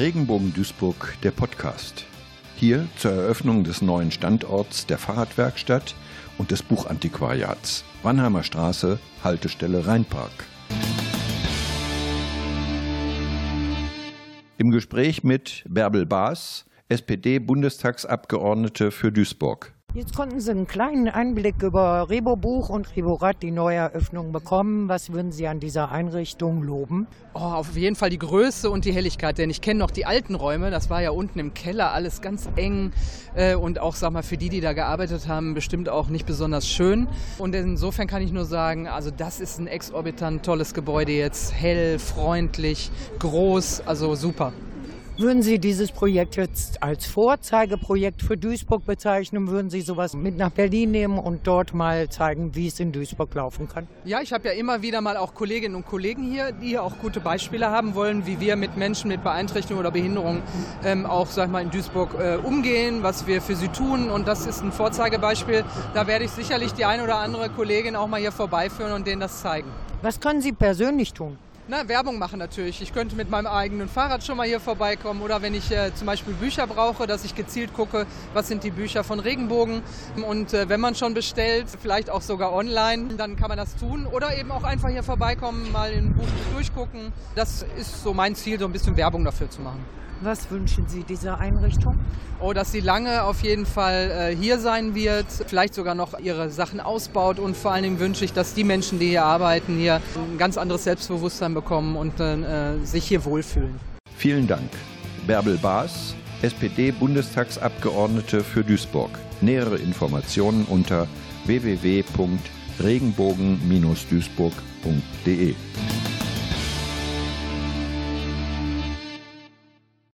Regenbogen Duisburg, der Podcast. Hier zur Eröffnung des neuen Standorts der Fahrradwerkstatt und des Buchantiquariats. Wannheimer Straße, Haltestelle Rheinpark. Im Gespräch mit Bärbel Baas, SPD-Bundestagsabgeordnete für Duisburg. Jetzt konnten Sie einen kleinen Einblick über Rebo Buch und Rebo Rad, die Neueröffnung, bekommen. Was würden Sie an dieser Einrichtung loben? Oh, auf jeden Fall die Größe und die Helligkeit, denn ich kenne noch die alten Räume. Das war ja unten im Keller alles ganz eng äh, und auch, sag mal, für die, die da gearbeitet haben, bestimmt auch nicht besonders schön. Und insofern kann ich nur sagen, also das ist ein exorbitant tolles Gebäude jetzt, hell, freundlich, groß, also super. Würden Sie dieses Projekt jetzt als Vorzeigeprojekt für Duisburg bezeichnen? Würden Sie sowas mit nach Berlin nehmen und dort mal zeigen, wie es in Duisburg laufen kann? Ja, ich habe ja immer wieder mal auch Kolleginnen und Kollegen hier, die auch gute Beispiele haben wollen, wie wir mit Menschen mit Beeinträchtigung oder Behinderung ähm, auch sag mal, in Duisburg äh, umgehen, was wir für sie tun. Und das ist ein Vorzeigebeispiel. Da werde ich sicherlich die ein oder andere Kollegin auch mal hier vorbeiführen und denen das zeigen. Was können Sie persönlich tun? Na, Werbung machen natürlich. Ich könnte mit meinem eigenen Fahrrad schon mal hier vorbeikommen oder wenn ich äh, zum Beispiel Bücher brauche, dass ich gezielt gucke, was sind die Bücher von Regenbogen. Und äh, wenn man schon bestellt, vielleicht auch sogar online, dann kann man das tun. Oder eben auch einfach hier vorbeikommen, mal ein Buch durchgucken. Das ist so mein Ziel, so ein bisschen Werbung dafür zu machen. Was wünschen Sie dieser Einrichtung? Oh, dass sie lange auf jeden Fall äh, hier sein wird, vielleicht sogar noch ihre Sachen ausbaut und vor allen Dingen wünsche ich, dass die Menschen, die hier arbeiten, hier ein ganz anderes Selbstbewusstsein bekommen und äh, sich hier wohlfühlen. Vielen Dank. Bärbel Baas, SPD-Bundestagsabgeordnete für Duisburg. Nähere Informationen unter www.regenbogen-duisburg.de.